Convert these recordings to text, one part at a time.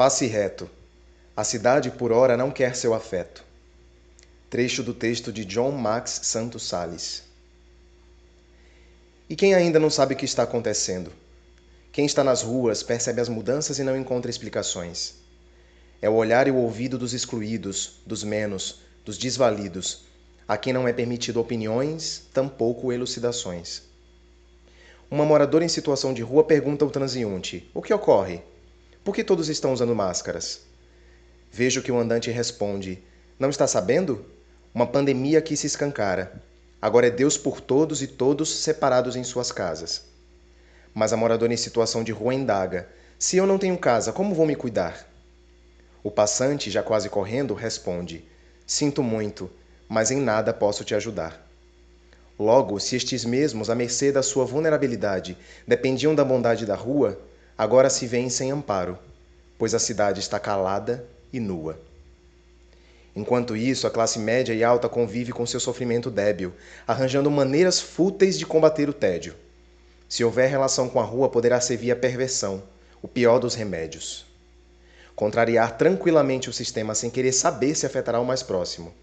Passe reto. A cidade por ora não quer seu afeto. Trecho do texto de John Max Santos Sales. E quem ainda não sabe o que está acontecendo? Quem está nas ruas percebe as mudanças e não encontra explicações. É o olhar e o ouvido dos excluídos, dos menos, dos desvalidos, a quem não é permitido opiniões, tampouco elucidações. Uma moradora em situação de rua pergunta ao transeunte: O que ocorre? Por que todos estão usando máscaras? Vejo que o andante responde: Não está sabendo? Uma pandemia que se escancara. Agora é Deus por todos e todos separados em suas casas. Mas a moradora em situação de rua indaga: Se eu não tenho casa, como vou me cuidar? O passante, já quase correndo, responde: Sinto muito, mas em nada posso te ajudar. Logo, se estes mesmos, à mercê da sua vulnerabilidade, dependiam da bondade da rua, agora se veem sem amparo, pois a cidade está calada e nua. Enquanto isso, a classe média e alta convive com seu sofrimento débil, arranjando maneiras fúteis de combater o tédio. Se houver relação com a rua, poderá servir a perversão, o pior dos remédios. Contrariar tranquilamente o sistema sem querer saber se afetará o mais próximo.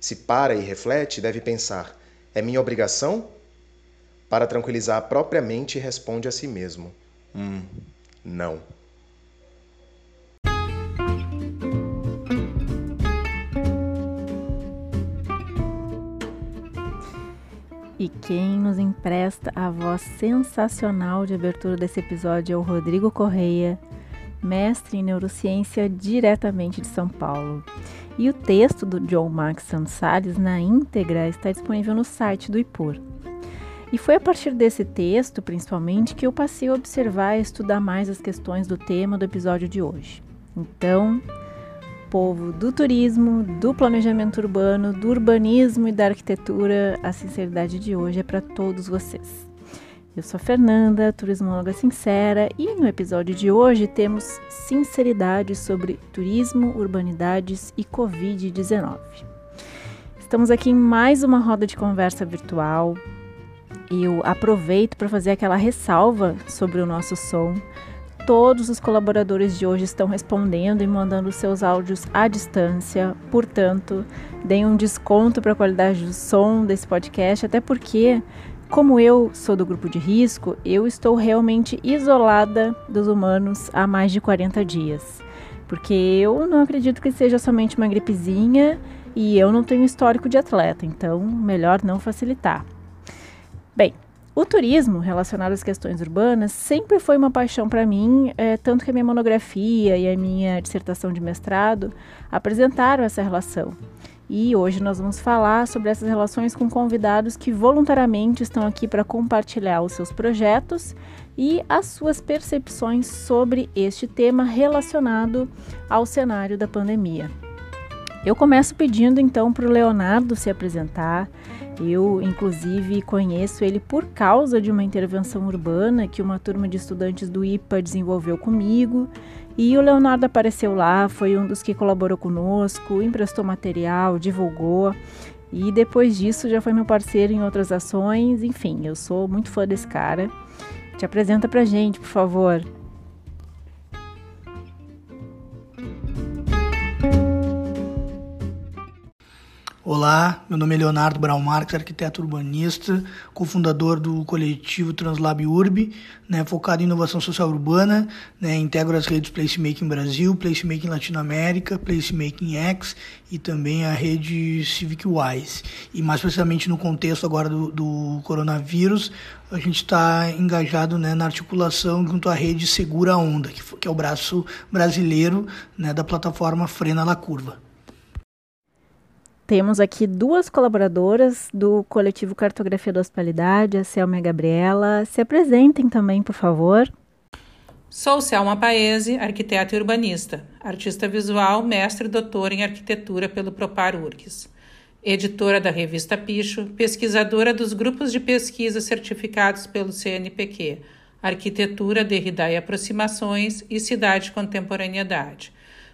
Se para e reflete, deve pensar: é minha obrigação? Para tranquilizar a própria mente, responde a si mesmo: Hum, não. E quem nos empresta a voz sensacional de abertura desse episódio é o Rodrigo Correia, mestre em neurociência diretamente de São Paulo. E o texto do John Max Salles na íntegra está disponível no site do IPUR. E foi a partir desse texto, principalmente, que eu passei a observar e estudar mais as questões do tema do episódio de hoje. Então, povo do turismo, do planejamento urbano, do urbanismo e da arquitetura, a sinceridade de hoje é para todos vocês. Eu sou a Fernanda, turismóloga sincera, e no episódio de hoje temos sinceridade sobre turismo, urbanidades e Covid-19. Estamos aqui em mais uma roda de conversa virtual eu aproveito para fazer aquela ressalva sobre o nosso som. Todos os colaboradores de hoje estão respondendo e mandando seus áudios à distância, portanto, deem um desconto para a qualidade do som desse podcast, até porque, como eu sou do grupo de risco, eu estou realmente isolada dos humanos há mais de 40 dias. Porque eu não acredito que seja somente uma gripezinha e eu não tenho histórico de atleta, então melhor não facilitar. Bem, o turismo relacionado às questões urbanas sempre foi uma paixão para mim, é, tanto que a minha monografia e a minha dissertação de mestrado apresentaram essa relação. E hoje nós vamos falar sobre essas relações com convidados que voluntariamente estão aqui para compartilhar os seus projetos e as suas percepções sobre este tema relacionado ao cenário da pandemia. Eu começo pedindo então para o Leonardo se apresentar. Eu, inclusive, conheço ele por causa de uma intervenção urbana que uma turma de estudantes do IPA desenvolveu comigo. E o Leonardo apareceu lá, foi um dos que colaborou conosco, emprestou material, divulgou. E depois disso já foi meu parceiro em outras ações. Enfim, eu sou muito fã desse cara. Te apresenta pra gente, por favor. Olá, meu nome é Leonardo Brown Marques, arquiteto urbanista, cofundador do coletivo Translab Urb, né, focado em inovação social urbana, né, integro as redes Placemaking Brasil, Placemaking Latinoamérica, Placemaking X e também a rede Civic Wise. E mais precisamente no contexto agora do, do coronavírus, a gente está engajado né, na articulação junto à rede Segura Onda, que, que é o braço brasileiro né, da plataforma Frena na Curva. Temos aqui duas colaboradoras do coletivo Cartografia da Hospitalidade, a Selma e a Gabriela. Se apresentem também, por favor. Sou Selma Paese, arquiteta e urbanista, artista visual, mestre e doutora em arquitetura pelo Propar URGS, editora da revista Picho, pesquisadora dos grupos de pesquisa certificados pelo CNPq, Arquitetura, Derrida e Aproximações e Cidade Contemporaneidade.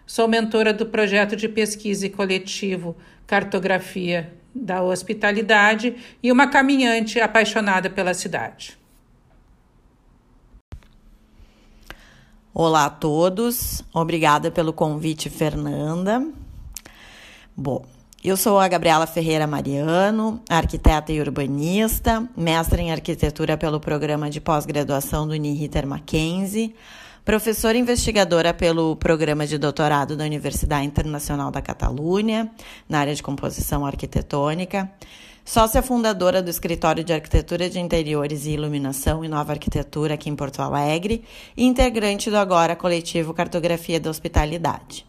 Sou mentora do projeto de pesquisa e coletivo cartografia da hospitalidade e uma caminhante apaixonada pela cidade. Olá a todos, obrigada pelo convite, Fernanda. Bom, eu sou a Gabriela Ferreira Mariano, arquiteta e urbanista, mestra em arquitetura pelo programa de pós-graduação do Uniriter Mackenzie, professora investigadora pelo programa de doutorado da Universidade Internacional da Catalunha, na área de composição arquitetônica, sócia fundadora do Escritório de Arquitetura de Interiores e Iluminação e Nova Arquitetura aqui em Porto Alegre e integrante do agora coletivo Cartografia da Hospitalidade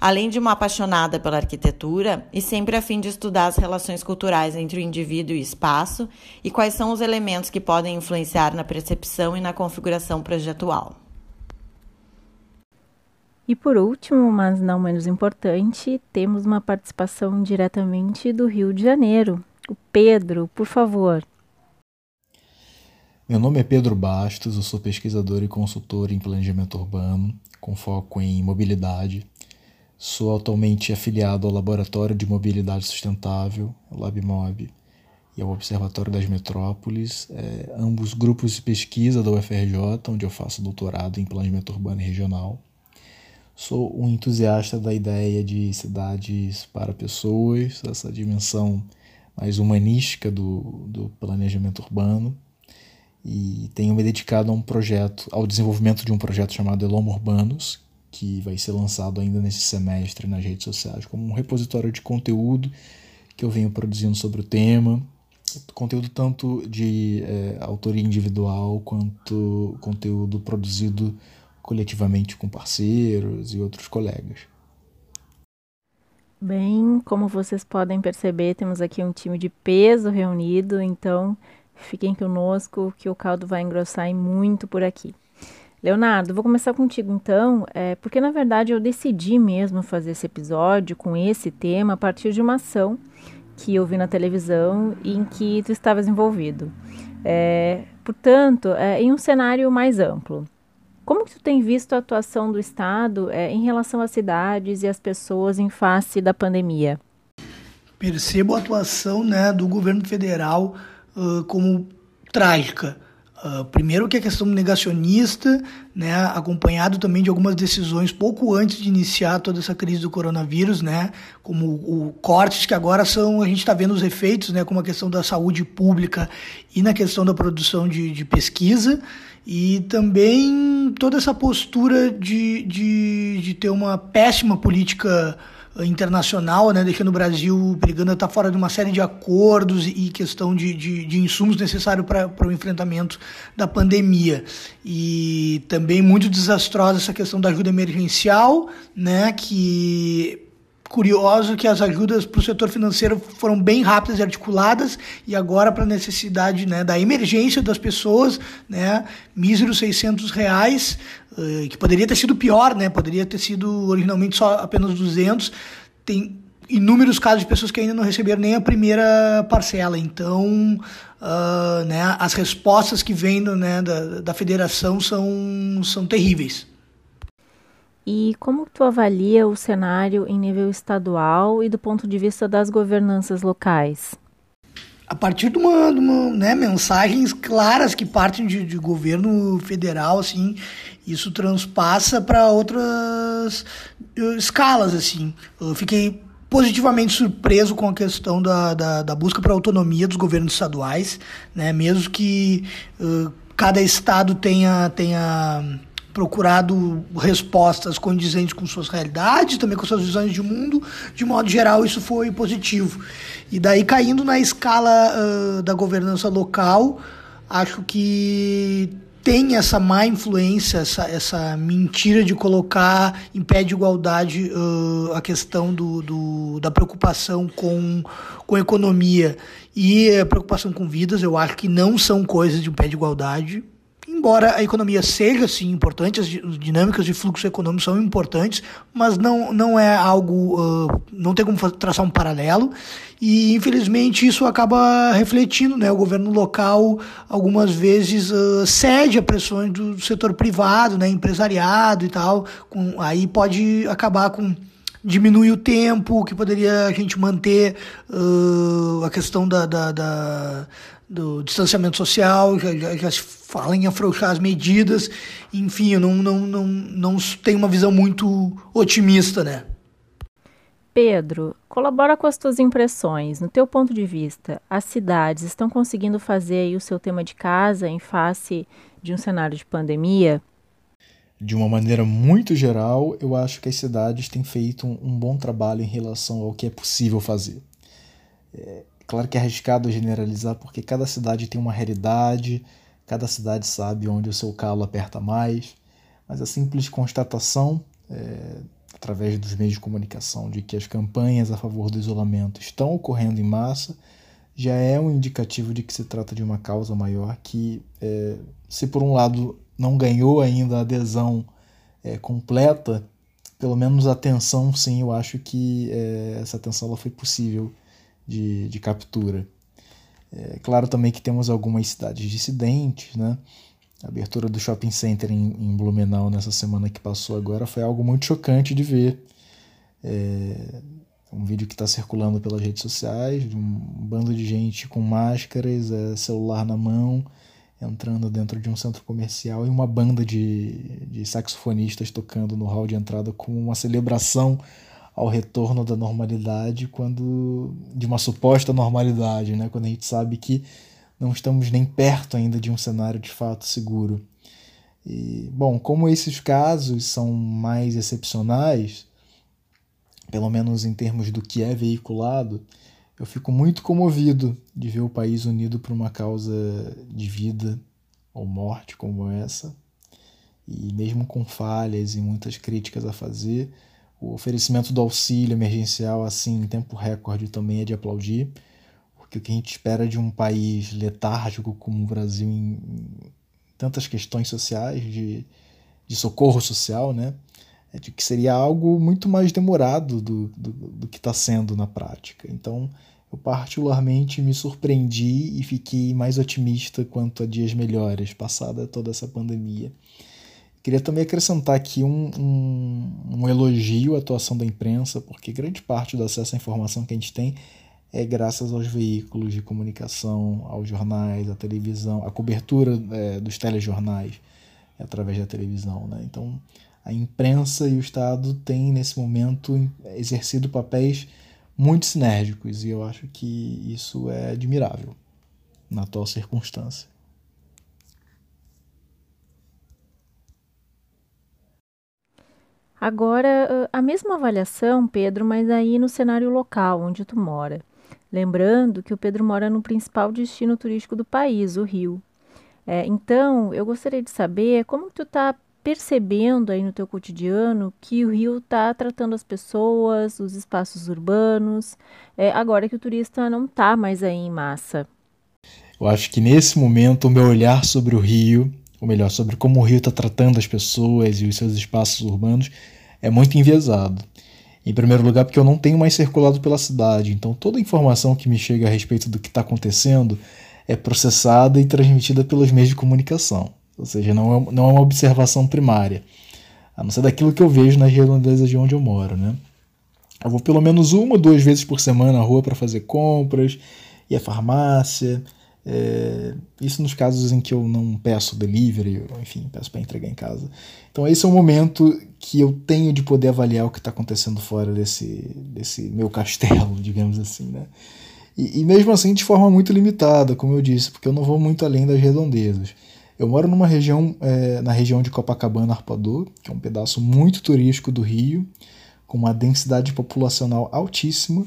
além de uma apaixonada pela arquitetura e sempre a fim de estudar as relações culturais entre o indivíduo e o espaço e quais são os elementos que podem influenciar na percepção e na configuração projetual. E por último, mas não menos importante, temos uma participação diretamente do Rio de Janeiro. O Pedro, por favor. Meu nome é Pedro Bastos, eu sou pesquisador e consultor em planejamento urbano, com foco em mobilidade Sou atualmente afiliado ao Laboratório de Mobilidade Sustentável, LabMob, e ao Observatório das Metrópoles, é, ambos grupos de pesquisa da UFRJ, onde eu faço doutorado em planejamento urbano e regional. Sou um entusiasta da ideia de cidades para pessoas, essa dimensão mais humanística do, do planejamento urbano, e tenho me dedicado a um projeto, ao desenvolvimento de um projeto chamado Eloma Urbanos, que vai ser lançado ainda nesse semestre nas redes sociais, como um repositório de conteúdo que eu venho produzindo sobre o tema, conteúdo tanto de é, autoria individual quanto conteúdo produzido coletivamente com parceiros e outros colegas. Bem, como vocês podem perceber, temos aqui um time de peso reunido, então fiquem conosco que o caldo vai engrossar e muito por aqui. Leonardo, vou começar contigo então, é, porque na verdade eu decidi mesmo fazer esse episódio com esse tema a partir de uma ação que eu vi na televisão e em que tu estavas envolvido. É, portanto, é, em um cenário mais amplo, como que tu tem visto a atuação do Estado é, em relação às cidades e às pessoas em face da pandemia? Percebo a atuação né, do governo federal uh, como trágica. Uh, primeiro que a questão negacionista, né, acompanhado também de algumas decisões pouco antes de iniciar toda essa crise do coronavírus, né, como o, cortes que agora são, a gente está vendo os efeitos, né, como a questão da saúde pública e na questão da produção de, de pesquisa, e também toda essa postura de, de, de ter uma péssima política internacional, né, deixando o Brasil brigando a estar fora de uma série de acordos e questão de, de, de insumos necessários para o enfrentamento da pandemia. E também muito desastrosa essa questão da ajuda emergencial, né, que curioso que as ajudas para o setor financeiro foram bem rápidas e articuladas e agora para a necessidade né, da emergência das pessoas, né, míseros 600 reais, uh, que poderia ter sido pior, né, poderia ter sido originalmente só apenas 200, tem inúmeros casos de pessoas que ainda não receberam nem a primeira parcela, então uh, né, as respostas que vêm né, da, da federação são, são terríveis. E como tu avalia o cenário em nível estadual e do ponto de vista das governanças locais? A partir de uma, de uma né, mensagens claras que partem de, de governo federal, assim, isso transpassa para outras uh, escalas, assim. Eu fiquei positivamente surpreso com a questão da, da, da busca para autonomia dos governos estaduais, né? Mesmo que uh, cada estado tenha tenha procurado respostas condizentes com suas realidades, também com suas visões de mundo. De modo geral, isso foi positivo. E daí, caindo na escala uh, da governança local, acho que tem essa má influência, essa, essa mentira de colocar em pé de igualdade uh, a questão do, do, da preocupação com, com economia e a preocupação com vidas, eu acho que não são coisas de um pé de igualdade embora a economia seja sim importante, as dinâmicas de fluxo econômico são importantes, mas não, não é algo, uh, não tem como traçar um paralelo e infelizmente isso acaba refletindo, né? O governo local algumas vezes uh, cede a pressões do setor privado, né? Empresariado e tal, com, aí pode acabar com diminuir o tempo que poderia a gente manter uh, a questão da, da, da do distanciamento social, já, já, fala em afrouxar as medidas, enfim, eu não, não, não, não tenho uma visão muito otimista, né? Pedro, colabora com as tuas impressões. No teu ponto de vista, as cidades estão conseguindo fazer o seu tema de casa em face de um cenário de pandemia? De uma maneira muito geral, eu acho que as cidades têm feito um, um bom trabalho em relação ao que é possível fazer. É, claro que é arriscado generalizar, porque cada cidade tem uma realidade, cada cidade sabe onde o seu calo aperta mais, mas a simples constatação é, através dos meios de comunicação, de que as campanhas a favor do isolamento estão ocorrendo em massa, já é um indicativo de que se trata de uma causa maior que, é, se por um lado não ganhou ainda a adesão é, completa, pelo menos a atenção, sim, eu acho que é, essa atenção ela foi possível de, de captura. É claro também que temos algumas cidades dissidentes, né? A abertura do shopping center em, em Blumenau nessa semana que passou agora foi algo muito chocante de ver. É, um vídeo que está circulando pelas redes sociais de um bando de gente com máscaras, é, celular na mão, entrando dentro de um centro comercial e uma banda de, de saxofonistas tocando no hall de entrada como uma celebração ao retorno da normalidade quando de uma suposta normalidade, né? Quando a gente sabe que não estamos nem perto ainda de um cenário de fato seguro. E, bom, como esses casos são mais excepcionais, pelo menos em termos do que é veiculado, eu fico muito comovido de ver o país unido por uma causa de vida ou morte como essa. E mesmo com falhas e muitas críticas a fazer, o oferecimento do auxílio emergencial assim em tempo recorde também é de aplaudir que o que a gente espera de um país letárgico como o Brasil em, tantas questões sociais, de, de socorro social, né? É de que seria algo muito mais demorado do, do, do que está sendo na prática. Então, eu particularmente me surpreendi e fiquei mais otimista quanto a dias melhores, passada toda essa pandemia. Queria também acrescentar aqui um, um, um elogio à atuação da imprensa, porque grande parte do acesso à informação que a gente tem é graças aos veículos de comunicação, aos jornais, à televisão, a cobertura é, dos telejornais é através da televisão. Né? Então, a imprensa e o Estado têm, nesse momento, exercido papéis muito sinérgicos e eu acho que isso é admirável na atual circunstância. Agora, a mesma avaliação, Pedro, mas aí no cenário local, onde tu mora. Lembrando que o Pedro mora no principal destino turístico do país, o Rio. É, então, eu gostaria de saber como tu está percebendo aí no teu cotidiano que o Rio está tratando as pessoas, os espaços urbanos, é, agora que o turista não está mais aí em massa. Eu acho que nesse momento o meu olhar sobre o Rio, ou melhor, sobre como o Rio está tratando as pessoas e os seus espaços urbanos, é muito enviesado. Em primeiro lugar, porque eu não tenho mais circulado pela cidade, então toda a informação que me chega a respeito do que está acontecendo é processada e transmitida pelos meios de comunicação, ou seja, não é, não é uma observação primária, a não ser daquilo que eu vejo nas redondezas de onde eu moro. Né? Eu vou pelo menos uma, duas vezes por semana à rua para fazer compras, ir à farmácia, é, isso nos casos em que eu não peço delivery, enfim, peço para entregar em casa. Então esse é o momento que eu tenho de poder avaliar o que está acontecendo fora desse, desse meu castelo, digamos assim, né? E, e, mesmo assim de forma muito limitada, como eu disse, porque eu não vou muito além das redondezas. Eu moro numa região, é, na região de Copacabana, Arpoador, que é um pedaço muito turístico do Rio, com uma densidade populacional altíssima,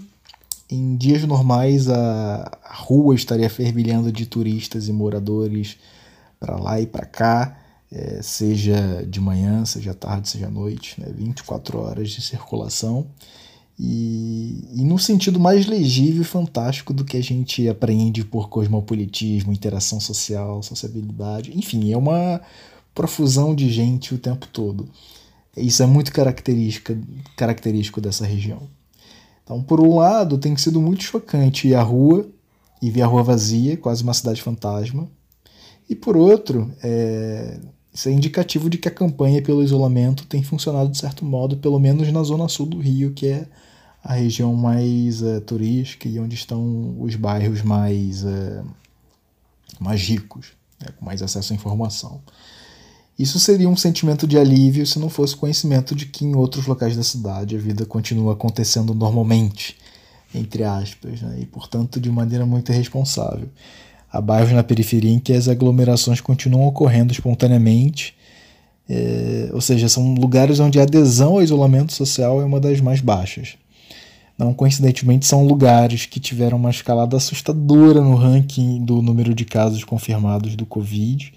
em dias normais, a rua estaria fervilhando de turistas e moradores para lá e para cá, é, seja de manhã, seja tarde, seja noite, né? 24 horas de circulação. E, e no sentido mais legível e fantástico do que a gente aprende por cosmopolitismo, interação social, sociabilidade, enfim, é uma profusão de gente o tempo todo. Isso é muito característica, característico dessa região. Então, por um lado, tem sido muito chocante ir à rua e ver a rua vazia, quase uma cidade fantasma. E por outro, é, isso é indicativo de que a campanha pelo isolamento tem funcionado de certo modo, pelo menos na zona sul do Rio, que é a região mais é, turística e onde estão os bairros mais, é, mais ricos. né, com mais acesso à informação. Isso seria um sentimento de alívio se não fosse conhecimento de que em outros locais da cidade a vida continua acontecendo normalmente, entre aspas, né, e portanto de maneira muito irresponsável. Há bairros na periferia em que as aglomerações continuam ocorrendo espontaneamente, é, ou seja, são lugares onde a adesão ao isolamento social é uma das mais baixas. Não coincidentemente, são lugares que tiveram uma escalada assustadora no ranking do número de casos confirmados do Covid.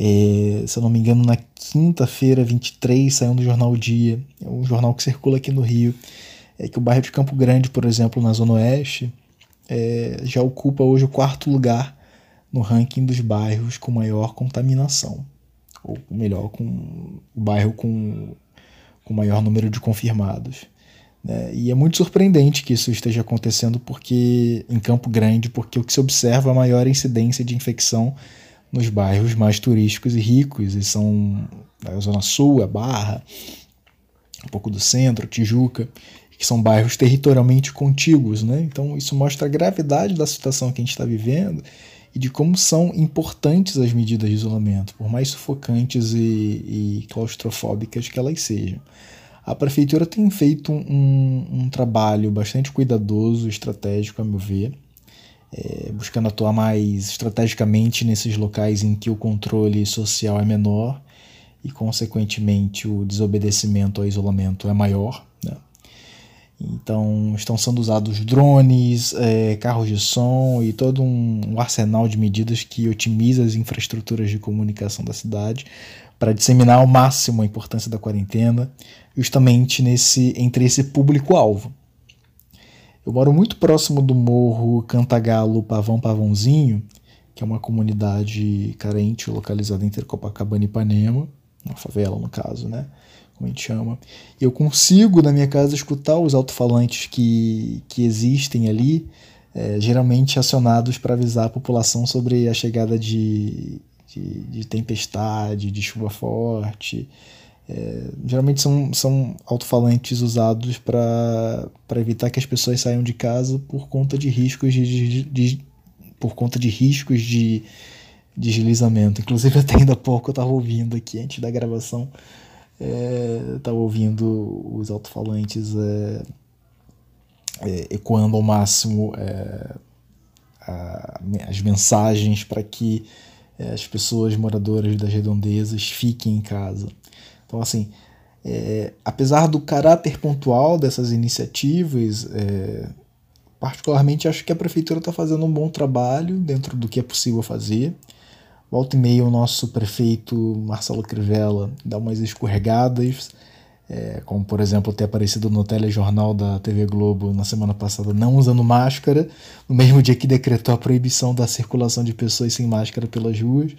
É, se eu não me engano, na quinta-feira, 23, saiu no jornal o Dia, é um jornal que circula aqui no Rio, é que o bairro de Campo Grande, por exemplo, na Zona Oeste, é, já ocupa hoje o quarto lugar no ranking dos bairros com maior contaminação. Ou melhor, com o bairro com, com maior número de confirmados. Né? E é muito surpreendente que isso esteja acontecendo porque em Campo Grande, porque o que se observa é a maior incidência de infecção nos bairros mais turísticos e ricos, e são a Zona Sul, a Barra, um pouco do centro, Tijuca, que são bairros territorialmente contíguos. Né? Então isso mostra a gravidade da situação que a gente está vivendo e de como são importantes as medidas de isolamento, por mais sufocantes e, e claustrofóbicas que elas sejam. A prefeitura tem feito um, um trabalho bastante cuidadoso, estratégico, a meu ver, é, buscando atuar mais estrategicamente nesses locais em que o controle social é menor e, consequentemente, o desobedecimento ao isolamento é maior. Né? Então, estão sendo usados drones, é, carros de som e todo um, um arsenal de medidas que otimiza as infraestruturas de comunicação da cidade para disseminar ao máximo a importância da quarentena, justamente nesse entre esse público-alvo. Eu moro muito próximo do morro Cantagalo Pavão Pavãozinho, que é uma comunidade carente localizada entre Copacabana e Ipanema, uma favela no caso, né? Como a gente chama. Eu consigo, na minha casa, escutar os alto-falantes que, que existem ali, é, geralmente acionados para avisar a população sobre a chegada de de, de tempestade, de chuva forte. É, geralmente são, são alto-falantes usados para evitar que as pessoas saiam de casa por conta de riscos de, de, de por conta de riscos de, de deslizamento. Inclusive até ainda há pouco eu estava ouvindo aqui antes da gravação, estava é, ouvindo os alto-falantes é, é, ecoando ao máximo é, a, as mensagens para que é, as pessoas moradoras das redondezas fiquem em casa. Então, assim, é, apesar do caráter pontual dessas iniciativas, é, particularmente acho que a prefeitura está fazendo um bom trabalho dentro do que é possível fazer. Volta e meia o nosso prefeito Marcelo Crivella dá umas escorregadas, é, como por exemplo ter aparecido no telejornal da TV Globo na semana passada não usando máscara, no mesmo dia que decretou a proibição da circulação de pessoas sem máscara pelas ruas.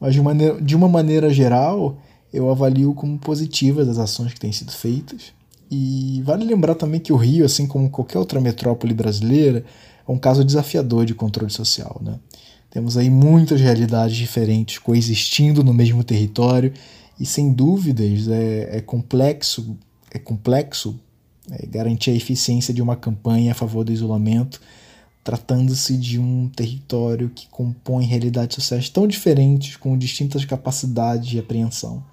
Mas de, maneira, de uma maneira geral, eu avalio como positivas as ações que têm sido feitas. E vale lembrar também que o Rio, assim como qualquer outra metrópole brasileira, é um caso desafiador de controle social. Né? Temos aí muitas realidades diferentes coexistindo no mesmo território e sem dúvidas é, é complexo, é complexo é, garantir a eficiência de uma campanha a favor do isolamento, tratando-se de um território que compõe realidades sociais tão diferentes, com distintas capacidades de apreensão.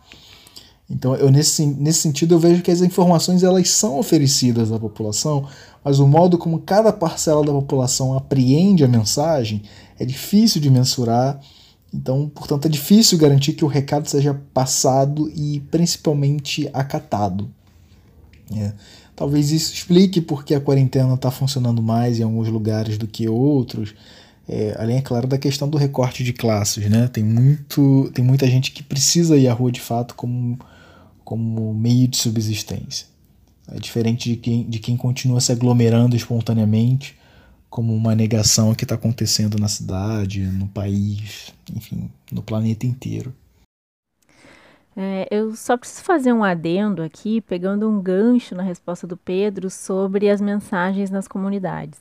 Então, eu, nesse, nesse sentido, eu vejo que as informações elas são oferecidas à população, mas o modo como cada parcela da população apreende a mensagem é difícil de mensurar então, portanto, é difícil garantir que o recado seja passado e principalmente acatado. É. Talvez isso explique porque a quarentena está funcionando mais em alguns lugares do que outros. É, além, é claro, da questão do recorte de classes. Né? Tem, muito, tem muita gente que precisa ir à rua de fato como, como meio de subsistência. É diferente de quem, de quem continua se aglomerando espontaneamente como uma negação que está acontecendo na cidade, no país, enfim, no planeta inteiro. É, eu só preciso fazer um adendo aqui, pegando um gancho na resposta do Pedro sobre as mensagens nas comunidades.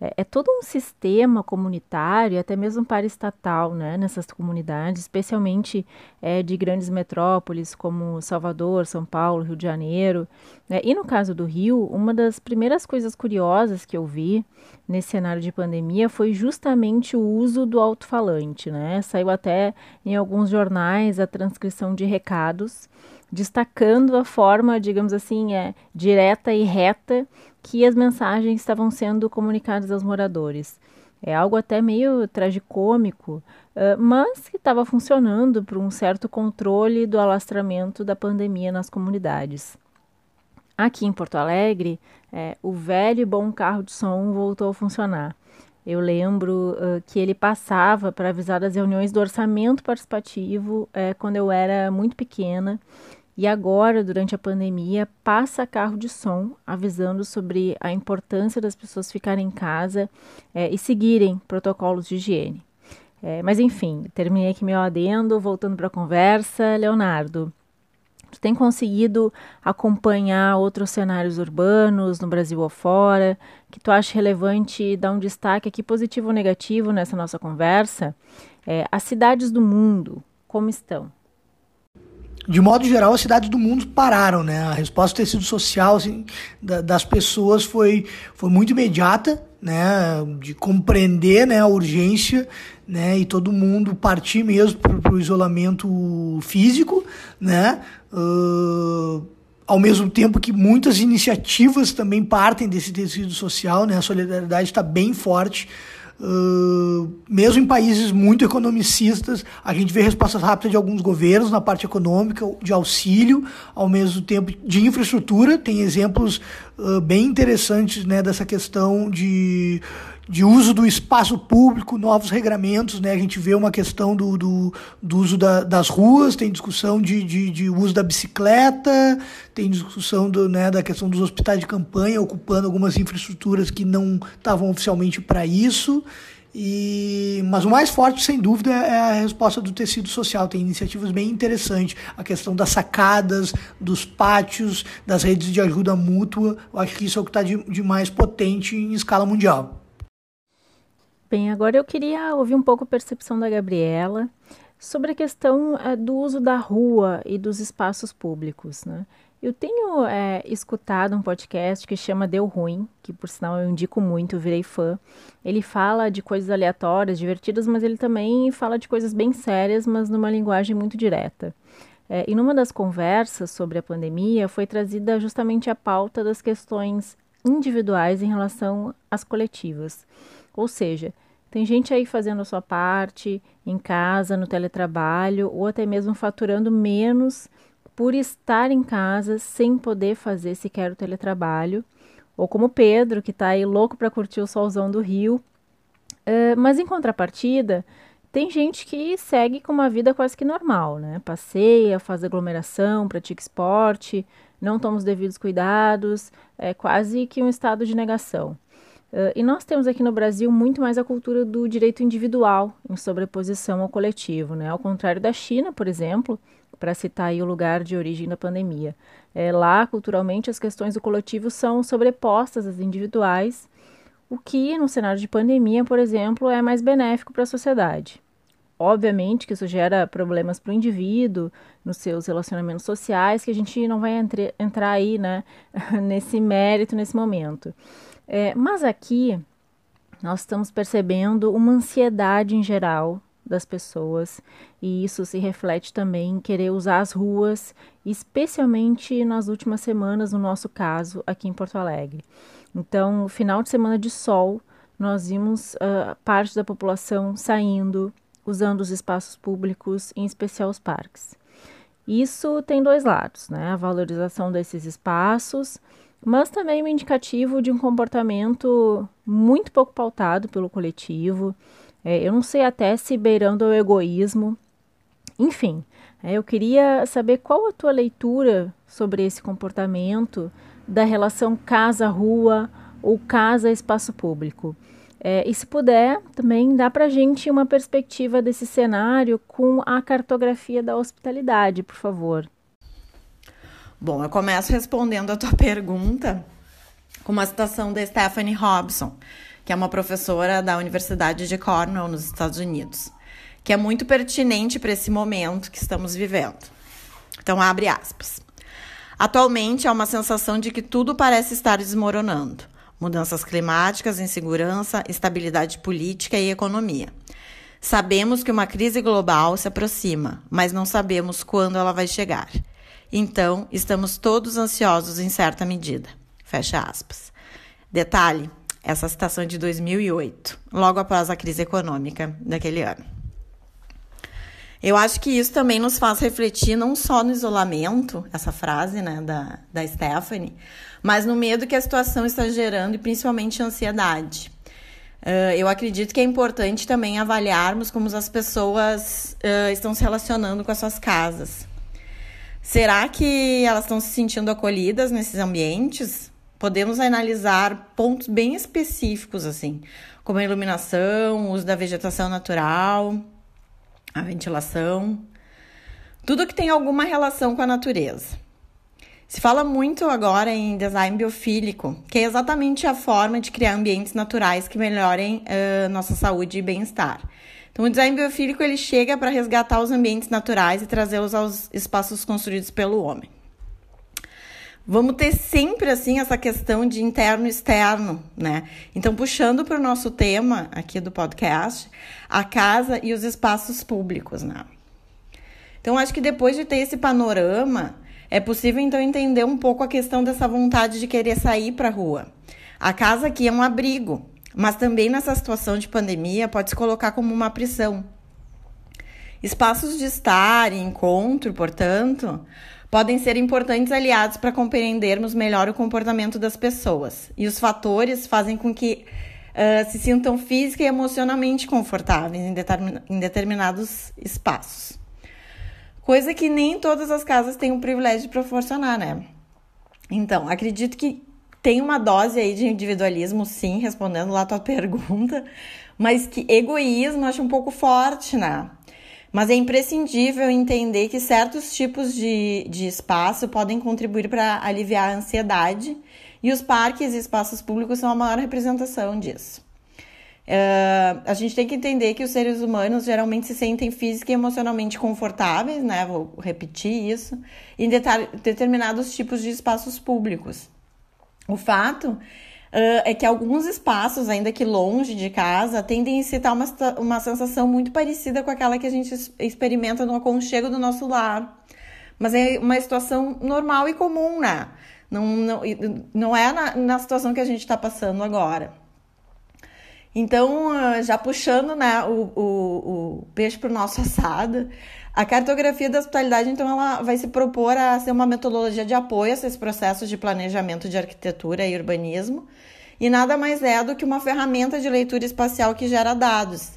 É, é todo um sistema comunitário, até mesmo paraestatal, né, nessas comunidades, especialmente é, de grandes metrópoles como Salvador, São Paulo, Rio de Janeiro. Né? E no caso do Rio, uma das primeiras coisas curiosas que eu vi nesse cenário de pandemia foi justamente o uso do alto-falante. Né? Saiu até em alguns jornais a transcrição de recados destacando a forma, digamos assim, é, direta e reta que as mensagens estavam sendo comunicadas aos moradores. É algo até meio tragicômico, mas que estava funcionando para um certo controle do alastramento da pandemia nas comunidades. Aqui em Porto Alegre, é, o velho e bom carro de som voltou a funcionar. Eu lembro uh, que ele passava para avisar das reuniões do orçamento participativo é, quando eu era muito pequena e agora, durante a pandemia, passa carro de som avisando sobre a importância das pessoas ficarem em casa é, e seguirem protocolos de higiene. É, mas enfim, terminei aqui meu adendo, voltando para a conversa. Leonardo, tu tem conseguido acompanhar outros cenários urbanos no Brasil ou fora, que tu acha relevante dar um destaque aqui positivo ou negativo nessa nossa conversa? É, as cidades do mundo, como estão? De modo geral, as cidades do mundo pararam, né? A resposta do tecido social assim, da, das pessoas foi, foi muito imediata, né? De compreender né, a urgência, né? E todo mundo partir mesmo para o isolamento físico, né? Uh, ao mesmo tempo que muitas iniciativas também partem desse tecido social, né? A solidariedade está bem forte Mesmo em países muito economicistas, a gente vê respostas rápidas de alguns governos na parte econômica, de auxílio, ao mesmo tempo de infraestrutura. Tem exemplos uh, bem interessantes né, dessa questão de de uso do espaço público, novos regramentos, né? A gente vê uma questão do, do, do uso da, das ruas, tem discussão de, de, de, uso da bicicleta, tem discussão do, né, da questão dos hospitais de campanha, ocupando algumas infraestruturas que não estavam oficialmente para isso. E, mas o mais forte, sem dúvida, é a resposta do tecido social. Tem iniciativas bem interessantes. A questão das sacadas, dos pátios, das redes de ajuda mútua. Eu acho que isso é o que está de, de mais potente em escala mundial. Bem, agora eu queria ouvir um pouco a percepção da Gabriela sobre a questão uh, do uso da rua e dos espaços públicos. Né? Eu tenho é, escutado um podcast que chama Deu Ruim, que por sinal eu indico muito, eu virei fã. Ele fala de coisas aleatórias, divertidas, mas ele também fala de coisas bem sérias, mas numa linguagem muito direta. É, e numa das conversas sobre a pandemia foi trazida justamente a pauta das questões individuais em relação às coletivas. Ou seja, tem gente aí fazendo a sua parte em casa, no teletrabalho, ou até mesmo faturando menos por estar em casa sem poder fazer sequer o teletrabalho. Ou como Pedro, que está aí louco para curtir o solzão do Rio. Uh, mas em contrapartida, tem gente que segue com uma vida quase que normal, né? Passeia, faz aglomeração, pratica esporte, não toma os devidos cuidados, é quase que um estado de negação. Uh, e nós temos aqui no Brasil muito mais a cultura do direito individual em sobreposição ao coletivo, né? ao contrário da China, por exemplo, para citar aí o lugar de origem da pandemia. É, lá, culturalmente, as questões do coletivo são sobrepostas às individuais, o que, no cenário de pandemia, por exemplo, é mais benéfico para a sociedade. Obviamente que isso gera problemas para o indivíduo, nos seus relacionamentos sociais, que a gente não vai entre, entrar aí né, nesse mérito nesse momento. É, mas aqui nós estamos percebendo uma ansiedade em geral das pessoas e isso se reflete também em querer usar as ruas, especialmente nas últimas semanas, no nosso caso, aqui em Porto Alegre. Então, final de semana de sol, nós vimos uh, parte da população saindo, usando os espaços públicos, em especial os parques. Isso tem dois lados, né? A valorização desses espaços mas também um indicativo de um comportamento muito pouco pautado pelo coletivo. É, eu não sei até se beirando ao egoísmo. Enfim, é, eu queria saber qual a tua leitura sobre esse comportamento da relação casa-rua ou casa-espaço público. É, e se puder, também dá para a gente uma perspectiva desse cenário com a cartografia da hospitalidade, por favor. Bom, eu começo respondendo a tua pergunta com uma citação da Stephanie Robson, que é uma professora da Universidade de Cornell, nos Estados Unidos, que é muito pertinente para esse momento que estamos vivendo. Então, abre aspas. Atualmente há uma sensação de que tudo parece estar desmoronando. Mudanças climáticas, insegurança, instabilidade política e economia. Sabemos que uma crise global se aproxima, mas não sabemos quando ela vai chegar. Então, estamos todos ansiosos em certa medida. Fecha aspas. Detalhe: essa citação é de 2008, logo após a crise econômica daquele ano. Eu acho que isso também nos faz refletir não só no isolamento, essa frase né, da, da Stephanie, mas no medo que a situação está gerando e principalmente ansiedade. Uh, eu acredito que é importante também avaliarmos como as pessoas uh, estão se relacionando com as suas casas. Será que elas estão se sentindo acolhidas nesses ambientes? Podemos analisar pontos bem específicos, assim, como a iluminação, o uso da vegetação natural, a ventilação, tudo que tem alguma relação com a natureza. Se fala muito agora em design biofílico, que é exatamente a forma de criar ambientes naturais que melhorem uh, nossa saúde e bem-estar. Então, o design biofílico ele chega para resgatar os ambientes naturais e trazê-los aos espaços construídos pelo homem. Vamos ter sempre assim essa questão de interno e externo, né? Então, puxando para o nosso tema aqui do podcast, a casa e os espaços públicos, né? Então, acho que depois de ter esse panorama, é possível então entender um pouco a questão dessa vontade de querer sair para a rua. A casa aqui é um abrigo, mas também nessa situação de pandemia pode se colocar como uma prisão. Espaços de estar e encontro, portanto, podem ser importantes aliados para compreendermos melhor o comportamento das pessoas. E os fatores fazem com que uh, se sintam física e emocionalmente confortáveis em, em determinados espaços. Coisa que nem todas as casas têm o privilégio de proporcionar, né? Então, acredito que tem uma dose aí de individualismo, sim, respondendo lá a tua pergunta, mas que egoísmo acho um pouco forte, né? Mas é imprescindível entender que certos tipos de, de espaço podem contribuir para aliviar a ansiedade e os parques e espaços públicos são a maior representação disso. Uh, a gente tem que entender que os seres humanos geralmente se sentem física e emocionalmente confortáveis, né? Vou repetir isso, em determinados tipos de espaços públicos. O fato uh, é que alguns espaços, ainda que longe de casa, tendem a incitar uma, uma sensação muito parecida com aquela que a gente experimenta no aconchego do nosso lar. Mas é uma situação normal e comum, né? Não, não, não é na, na situação que a gente está passando agora. Então, ah, já puxando né, o, o, o peixe para o nosso assado, a cartografia da hospitalidade, então, ela vai se propor a ser uma metodologia de apoio a esses processos de planejamento de arquitetura e urbanismo, e nada mais é do que uma ferramenta de leitura espacial que gera dados,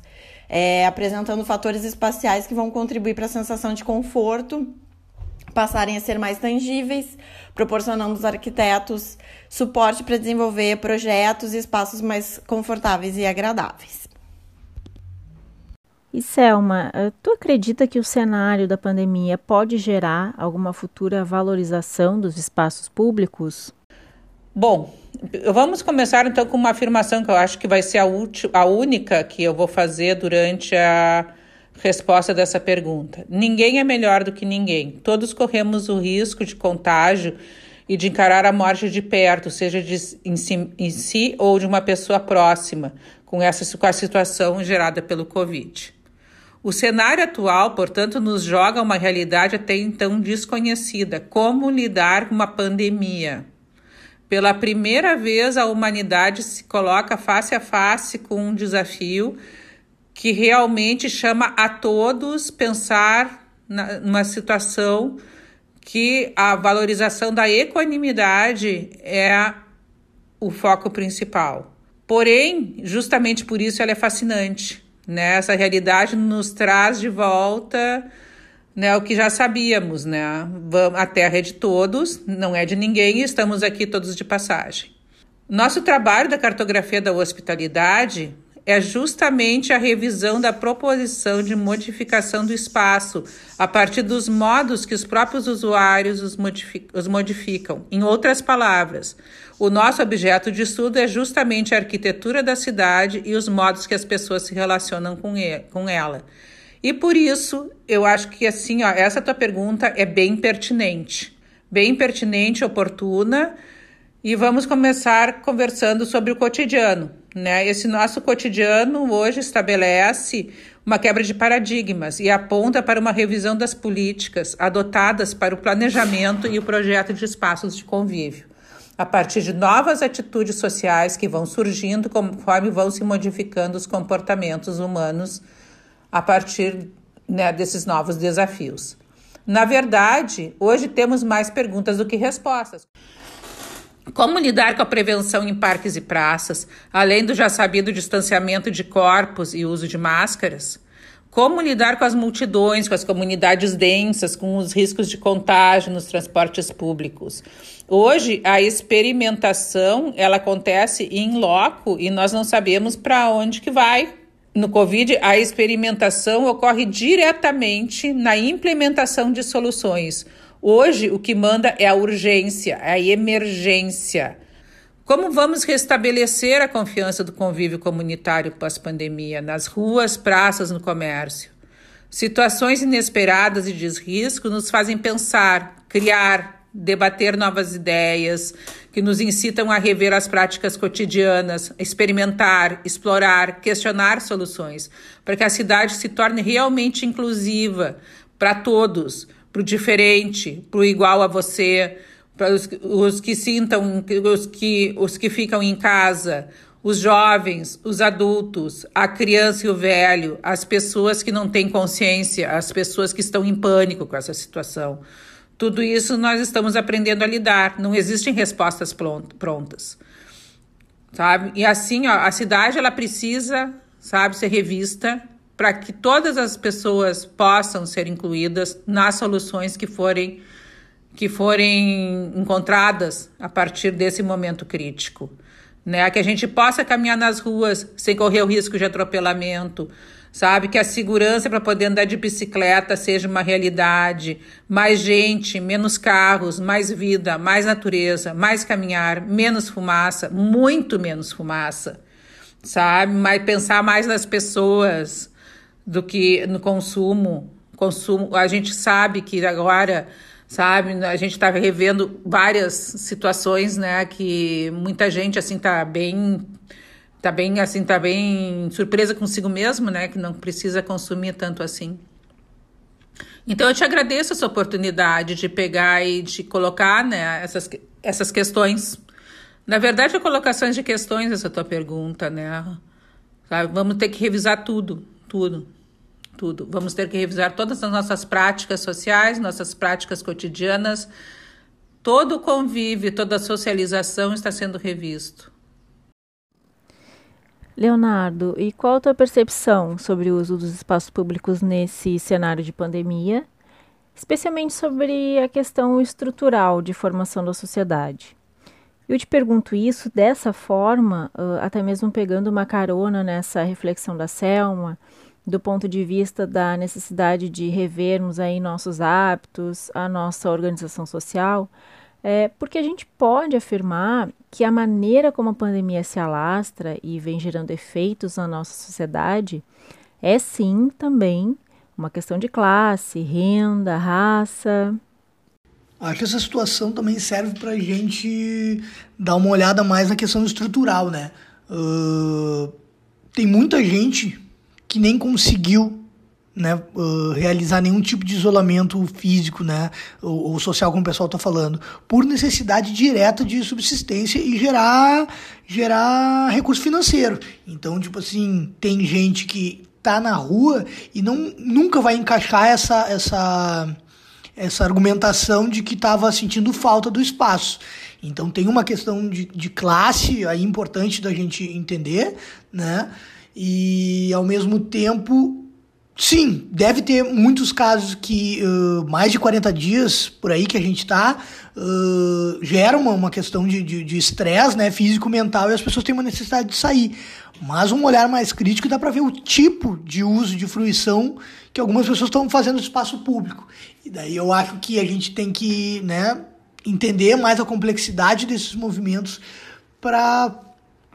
é, apresentando fatores espaciais que vão contribuir para a sensação de conforto passarem a ser mais tangíveis, proporcionando aos arquitetos suporte para desenvolver projetos e espaços mais confortáveis e agradáveis. E Selma, eh, tu acredita que o cenário da pandemia pode gerar alguma futura valorização dos espaços públicos? Bom, vamos começar então com uma afirmação que eu acho que vai ser a, a única que eu vou fazer durante a Resposta dessa pergunta: Ninguém é melhor do que ninguém. Todos corremos o risco de contágio e de encarar a morte de perto, seja de, em, si, em si ou de uma pessoa próxima, com essa com a situação gerada pelo Covid. O cenário atual, portanto, nos joga uma realidade até então desconhecida: como lidar com uma pandemia. Pela primeira vez, a humanidade se coloca face a face com um desafio que realmente chama a todos pensar na, numa situação que a valorização da equanimidade é o foco principal. Porém, justamente por isso ela é fascinante. Né? Essa realidade nos traz de volta né, o que já sabíamos. Né? A Terra é de todos, não é de ninguém e estamos aqui todos de passagem. Nosso trabalho da cartografia da hospitalidade é justamente a revisão da proposição de modificação do espaço a partir dos modos que os próprios usuários os, os modificam. Em outras palavras, o nosso objeto de estudo é justamente a arquitetura da cidade e os modos que as pessoas se relacionam com, com ela. E por isso, eu acho que assim, ó, essa tua pergunta é bem pertinente. Bem pertinente, oportuna. E vamos começar conversando sobre o cotidiano. Né? Esse nosso cotidiano hoje estabelece uma quebra de paradigmas e aponta para uma revisão das políticas adotadas para o planejamento e o projeto de espaços de convívio, a partir de novas atitudes sociais que vão surgindo conforme vão se modificando os comportamentos humanos a partir né, desses novos desafios. Na verdade, hoje temos mais perguntas do que respostas. Como lidar com a prevenção em parques e praças, além do já sabido distanciamento de corpos e uso de máscaras? Como lidar com as multidões, com as comunidades densas, com os riscos de contágio nos transportes públicos? Hoje, a experimentação ela acontece em loco e nós não sabemos para onde que vai. No Covid, a experimentação ocorre diretamente na implementação de soluções Hoje, o que manda é a urgência, é a emergência. Como vamos restabelecer a confiança do convívio comunitário pós-pandemia nas ruas, praças, no comércio? Situações inesperadas e de risco nos fazem pensar, criar, debater novas ideias que nos incitam a rever as práticas cotidianas, experimentar, explorar, questionar soluções, para que a cidade se torne realmente inclusiva para todos para o diferente, para o igual a você, para os, os que sintam, os que, os que ficam em casa, os jovens, os adultos, a criança e o velho, as pessoas que não têm consciência, as pessoas que estão em pânico com essa situação. Tudo isso nós estamos aprendendo a lidar, não existem respostas prontas. Sabe? E assim, ó, a cidade ela precisa, sabe, ser revista para que todas as pessoas possam ser incluídas nas soluções que forem que forem encontradas a partir desse momento crítico, né? Que a gente possa caminhar nas ruas sem correr o risco de atropelamento, sabe? Que a segurança para poder andar de bicicleta seja uma realidade, mais gente, menos carros, mais vida, mais natureza, mais caminhar, menos fumaça, muito menos fumaça, sabe? Mas pensar mais nas pessoas, do que no consumo. Consumo, a gente sabe que agora, sabe, a gente está revendo várias situações, né, que muita gente assim tá bem tá bem assim, tá bem surpresa consigo mesmo, né, que não precisa consumir tanto assim. Então eu te agradeço essa oportunidade de pegar e de colocar, né, essas essas questões. Na verdade, a colocação de questões essa tua pergunta, né? Vamos ter que revisar tudo, tudo, tudo. Vamos ter que revisar todas as nossas práticas sociais, nossas práticas cotidianas. Todo convívio, toda socialização está sendo revisto. Leonardo, e qual a tua percepção sobre o uso dos espaços públicos nesse cenário de pandemia, especialmente sobre a questão estrutural de formação da sociedade? Eu te pergunto isso dessa forma, até mesmo pegando uma carona nessa reflexão da Selma, do ponto de vista da necessidade de revermos aí nossos hábitos, a nossa organização social, é, porque a gente pode afirmar que a maneira como a pandemia se alastra e vem gerando efeitos na nossa sociedade é sim também uma questão de classe, renda, raça, Acho que essa situação também serve para a gente dar uma olhada mais na questão estrutural, né? Uh, tem muita gente que nem conseguiu né, uh, realizar nenhum tipo de isolamento físico né, ou, ou social, como o pessoal está falando, por necessidade direta de subsistência e gerar, gerar recurso financeiro. Então, tipo assim, tem gente que tá na rua e não, nunca vai encaixar essa, essa essa argumentação de que estava sentindo falta do espaço. Então tem uma questão de, de classe aí importante da gente entender, né? E ao mesmo tempo Sim, deve ter muitos casos que uh, mais de 40 dias por aí que a gente está uh, gera uma, uma questão de estresse né, físico, mental e as pessoas têm uma necessidade de sair. Mas um olhar mais crítico dá para ver o tipo de uso de fruição que algumas pessoas estão fazendo no espaço público. E daí eu acho que a gente tem que né, entender mais a complexidade desses movimentos para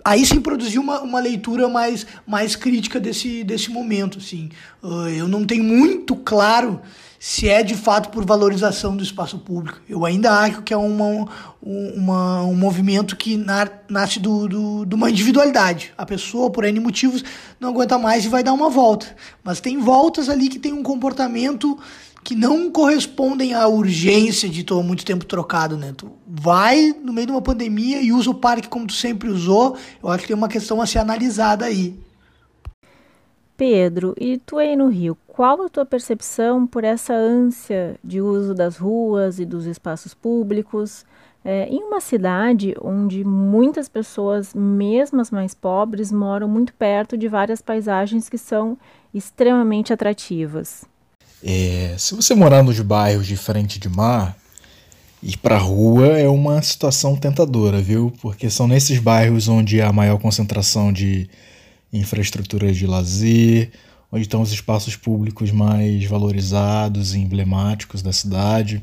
aí sim produzir uma, uma leitura mais, mais crítica desse, desse momento. Assim. Uh, eu não tenho muito claro se é de fato por valorização do espaço público. Eu ainda acho que é uma, uma, um movimento que na, nasce do, do, de uma individualidade. A pessoa, por N motivos, não aguenta mais e vai dar uma volta. Mas tem voltas ali que tem um comportamento que não correspondem à urgência de estar muito tempo trocado, né? Tu vai no meio de uma pandemia e usa o parque como tu sempre usou. Eu acho que tem uma questão a ser analisada aí. Pedro, e tu aí no Rio, qual a tua percepção por essa ânsia de uso das ruas e dos espaços públicos? É, em uma cidade onde muitas pessoas, mesmo as mais pobres, moram muito perto de várias paisagens que são extremamente atrativas. É, se você morar nos bairros de frente de mar, ir para a rua é uma situação tentadora, viu? Porque são nesses bairros onde há maior concentração de infraestrutura de lazer, onde estão os espaços públicos mais valorizados e emblemáticos da cidade,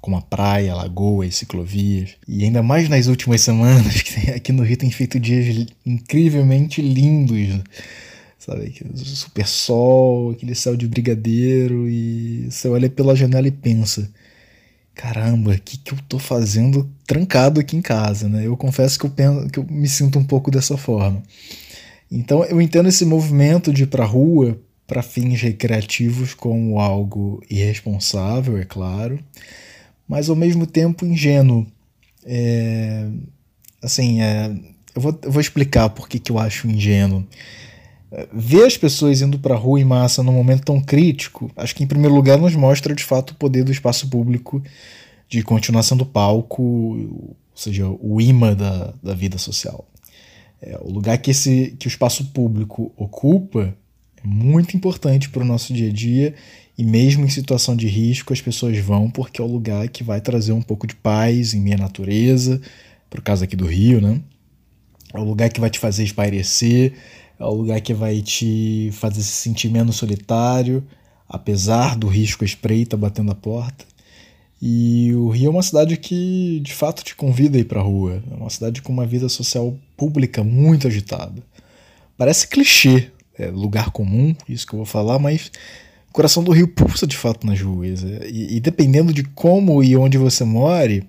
como a praia, lagoas, ciclovias. E ainda mais nas últimas semanas, que aqui no Rio tem feito dias incrivelmente lindos sabe? Super sol, aquele céu de brigadeiro e você olha pela janela e pensa, caramba, o que, que eu tô fazendo trancado aqui em casa, né? Eu confesso que eu, penso, que eu me sinto um pouco dessa forma. Então eu entendo esse movimento de ir pra rua para fins recreativos como algo irresponsável, é claro, mas ao mesmo tempo ingênuo. É, assim, é, eu, vou, eu vou explicar por que, que eu acho ingênuo ver as pessoas indo para rua em massa num momento tão crítico, acho que em primeiro lugar nos mostra de fato o poder do espaço público de continuar sendo palco, ou seja, o imã da, da vida social. É, o lugar que, esse, que o espaço público ocupa é muito importante para o nosso dia a dia e mesmo em situação de risco as pessoas vão porque é o lugar que vai trazer um pouco de paz em minha natureza, por causa aqui do Rio, né? É o lugar que vai te fazer espairecer, é o lugar que vai te fazer se sentir menos solitário, apesar do risco espreita batendo a porta. E o Rio é uma cidade que de fato te convida a ir para a rua. É uma cidade com uma vida social pública muito agitada. Parece clichê, é lugar comum, isso que eu vou falar, mas o coração do Rio pulsa de fato nas ruas. É, e, e dependendo de como e onde você more,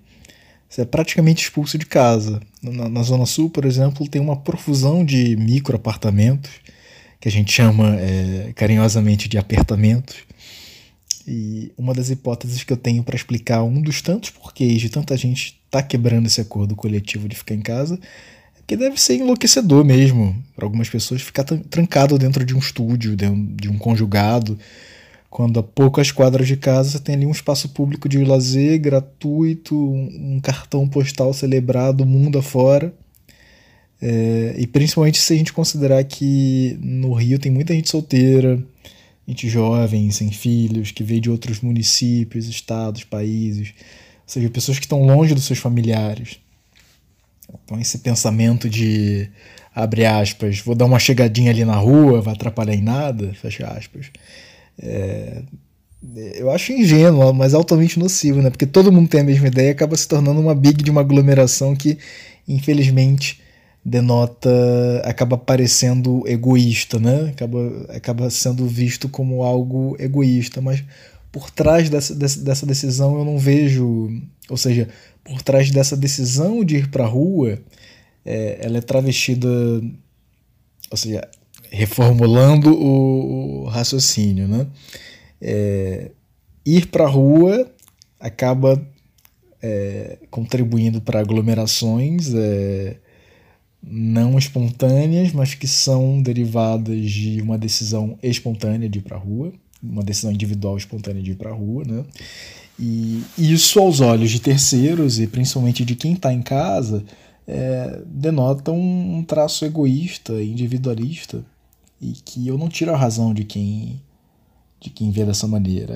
você é praticamente expulso de casa. Na, na, Zona Sul, por exemplo, tem uma profusão de micro apartamentos, que a gente chama é, carinhosamente de apertamentos. E uma das hipóteses que eu tenho para explicar um dos tantos porquês de tanta gente tá quebrando esse acordo coletivo de ficar em casa é que deve ser enlouquecedor mesmo para algumas pessoas ficar trancado dentro de um estúdio, de um conjugado, quando a poucas quadras de casa você tem ali um espaço público de lazer gratuito, um cartão postal celebrado mundo afora. É, e principalmente se a gente considerar que no Rio tem muita gente solteira, gente jovem, sem filhos, que veio de outros municípios, estados, países, ou seja, pessoas que estão longe dos seus familiares. Então esse pensamento de abre aspas, vou dar uma chegadinha ali na rua, vai atrapalhar em nada, fecha aspas é, eu acho ingênuo, mas altamente nocivo, né? Porque todo mundo tem a mesma ideia e acaba se tornando uma big de uma aglomeração que, infelizmente, denota, acaba parecendo egoísta, né? Acaba, acaba sendo visto como algo egoísta, mas por trás dessa, dessa decisão eu não vejo, ou seja, por trás dessa decisão de ir para a rua, é, ela é travestida, ou seja, reformulando o, raciocínio, né? É, ir para a rua acaba é, contribuindo para aglomerações é, não espontâneas, mas que são derivadas de uma decisão espontânea de ir para a rua, uma decisão individual espontânea de ir para a rua, né? E isso aos olhos de terceiros e principalmente de quem está em casa é, denota um, traço egoísta, individualista, e que eu não tiro a razão de quem de quem vê dessa maneira.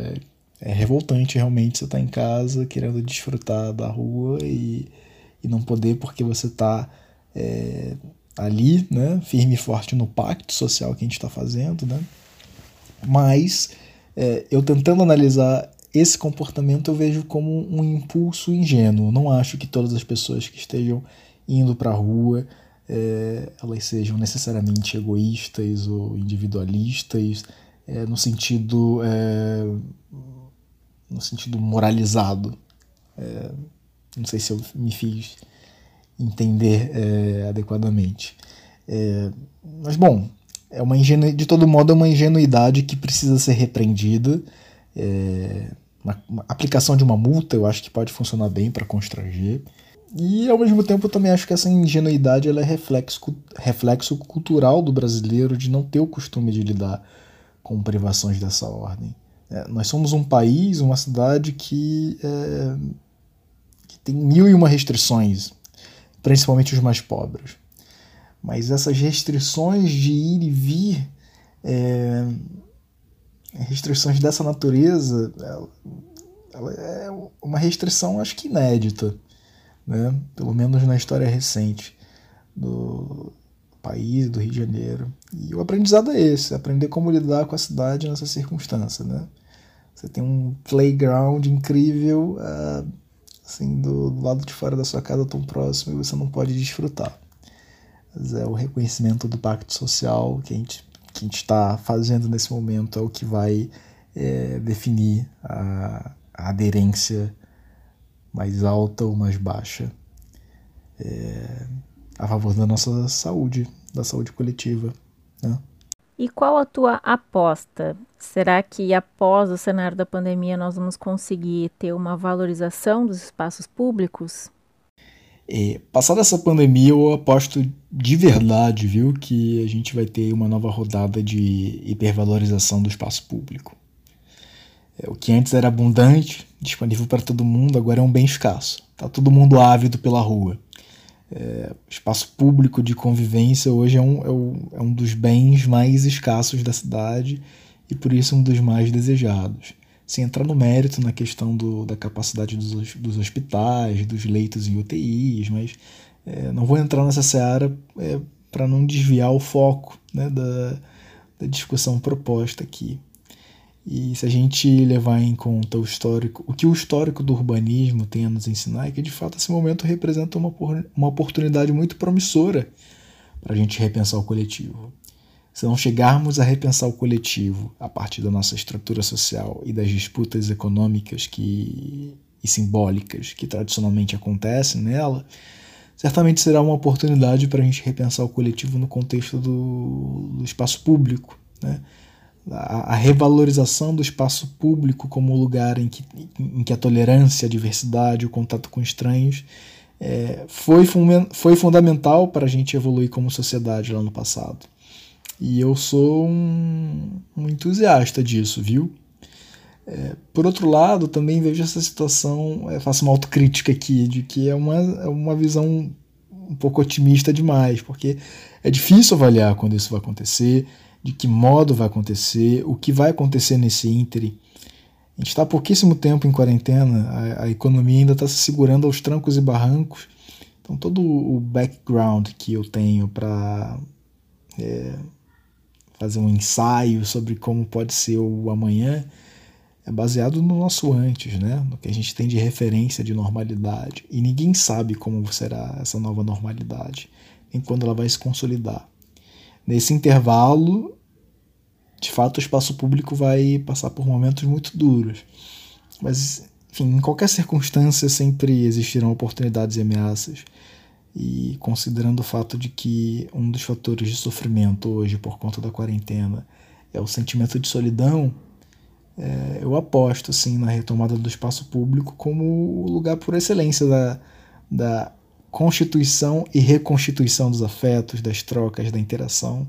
É, é revoltante realmente você estar tá em casa querendo desfrutar da rua e, e não poder porque você está é, ali, né, firme e forte no pacto social que a gente está fazendo, né? Mas é, eu tentando analisar esse comportamento eu vejo como um impulso ingênuo. Não acho que todas as pessoas que estejam indo para a rua é, elas sejam necessariamente egoístas ou individualistas é, no sentido é, no sentido moralizado. É, não sei se eu me fiz entender é, adequadamente. É, mas bom, é uma ingenu... de todo modo é uma ingenuidade que precisa ser repreendida. É, uma, uma aplicação de uma multa eu acho que pode funcionar bem para constranger. E ao mesmo tempo eu também acho que essa ingenuidade ela é reflexo, reflexo cultural do brasileiro de não ter o costume de lidar com privações dessa ordem. É, nós somos um país, uma cidade que, é, que tem mil e uma restrições, principalmente os mais pobres. Mas essas restrições de ir e vir, é, restrições dessa natureza, ela, ela é uma restrição acho que inédita né? pelo menos na história recente do país, do Rio de Janeiro. E o aprendizado é esse, aprender como lidar com a cidade nessa circunstância. Né? Você tem um playground incrível uh, assim, do, do lado de fora da sua casa tão próximo e você não pode desfrutar. Mas é o reconhecimento do pacto social que a gente que a gente está fazendo nesse momento é o que vai é, definir a, a aderência mais alta ou mais baixa, é, a favor da nossa saúde, da saúde coletiva. Né? E qual a tua aposta? Será que após o cenário da pandemia nós vamos conseguir ter uma valorização dos espaços públicos? É, passada essa pandemia, eu aposto de verdade, viu, que a gente vai ter uma nova rodada de hipervalorização do espaço público. É, o que antes era abundante, disponível para todo mundo, agora é um bem escasso. Está todo mundo ávido pela rua. É, espaço público de convivência hoje é um, é, um, é um dos bens mais escassos da cidade e por isso um dos mais desejados. Sem entrar no mérito na questão do, da capacidade dos, dos hospitais, dos leitos em UTIs, mas é, não vou entrar nessa seara é, para não desviar o foco né, da, da discussão proposta aqui. E se a gente levar em conta o histórico, o que o histórico do urbanismo tem a nos ensinar é que de fato esse momento representa uma, uma oportunidade muito promissora para a gente repensar o coletivo. Se não chegarmos a repensar o coletivo a partir da nossa estrutura social e das disputas econômicas que, e simbólicas que tradicionalmente acontecem nela, certamente será uma oportunidade para a gente repensar o coletivo no contexto do, do espaço público. Né? a, revalorização do espaço público como lugar em que, em que a tolerância, a diversidade, o contato com estranhos é, foi, foi fundamental para a gente evoluir como sociedade lá no passado. E eu sou um, um entusiasta disso, viu? É, por outro lado, também vejo essa situação, é, faço uma autocrítica aqui, de que é uma, é uma visão um pouco otimista demais, porque é difícil avaliar quando isso vai acontecer, de que modo vai acontecer, o que vai acontecer nesse íntere. A gente está há pouquíssimo tempo em quarentena, a, a economia ainda está se segurando aos trancos e barrancos. Então, todo o background que eu tenho para é, fazer um ensaio sobre como pode ser o amanhã é baseado no nosso antes, né? no que a gente tem de referência de normalidade. E ninguém sabe como será essa nova normalidade, nem quando ela vai se consolidar. Nesse intervalo, de fato, o espaço público vai passar por momentos muito duros. Mas, enfim, em qualquer circunstância sempre existirão oportunidades e ameaças. E considerando o fato de que um dos fatores de sofrimento hoje por conta da quarentena é o sentimento de solidão, é, eu aposto assim na retomada do espaço público como o lugar por excelência da, da constituição e reconstituição dos afetos, das trocas, da interação,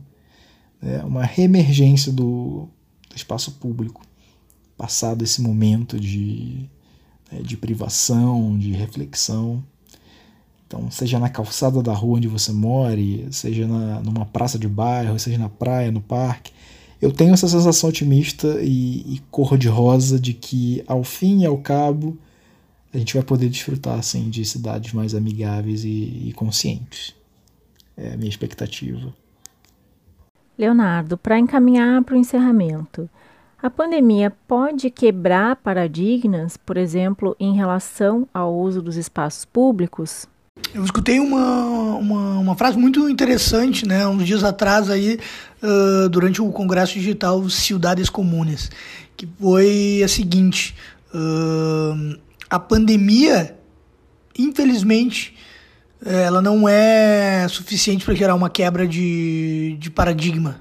né? uma reemergência do, do, espaço público, passado esse momento de, né, de privação, de reflexão. Então, seja na calçada da rua onde você mora, seja na, numa praça de bairro, seja na praia, no parque, eu tenho essa sensação otimista e, e cor-de-rosa de que, ao fim e ao cabo, a gente vai poder desfrutar assim, de cidades mais amigáveis e, e conscientes. É a minha expectativa. Leonardo, para encaminhar para o encerramento, a pandemia pode quebrar paradigmas, por exemplo, em relação ao uso dos espaços públicos? Eu escutei uma, uma, uma, frase muito interessante, né, uns dias atrás aí, uh, durante o Congresso Digital Cidades Comunes, que foi a seguinte, uh, a pandemia, infelizmente, ela não é suficiente para gerar uma quebra de, de paradigma.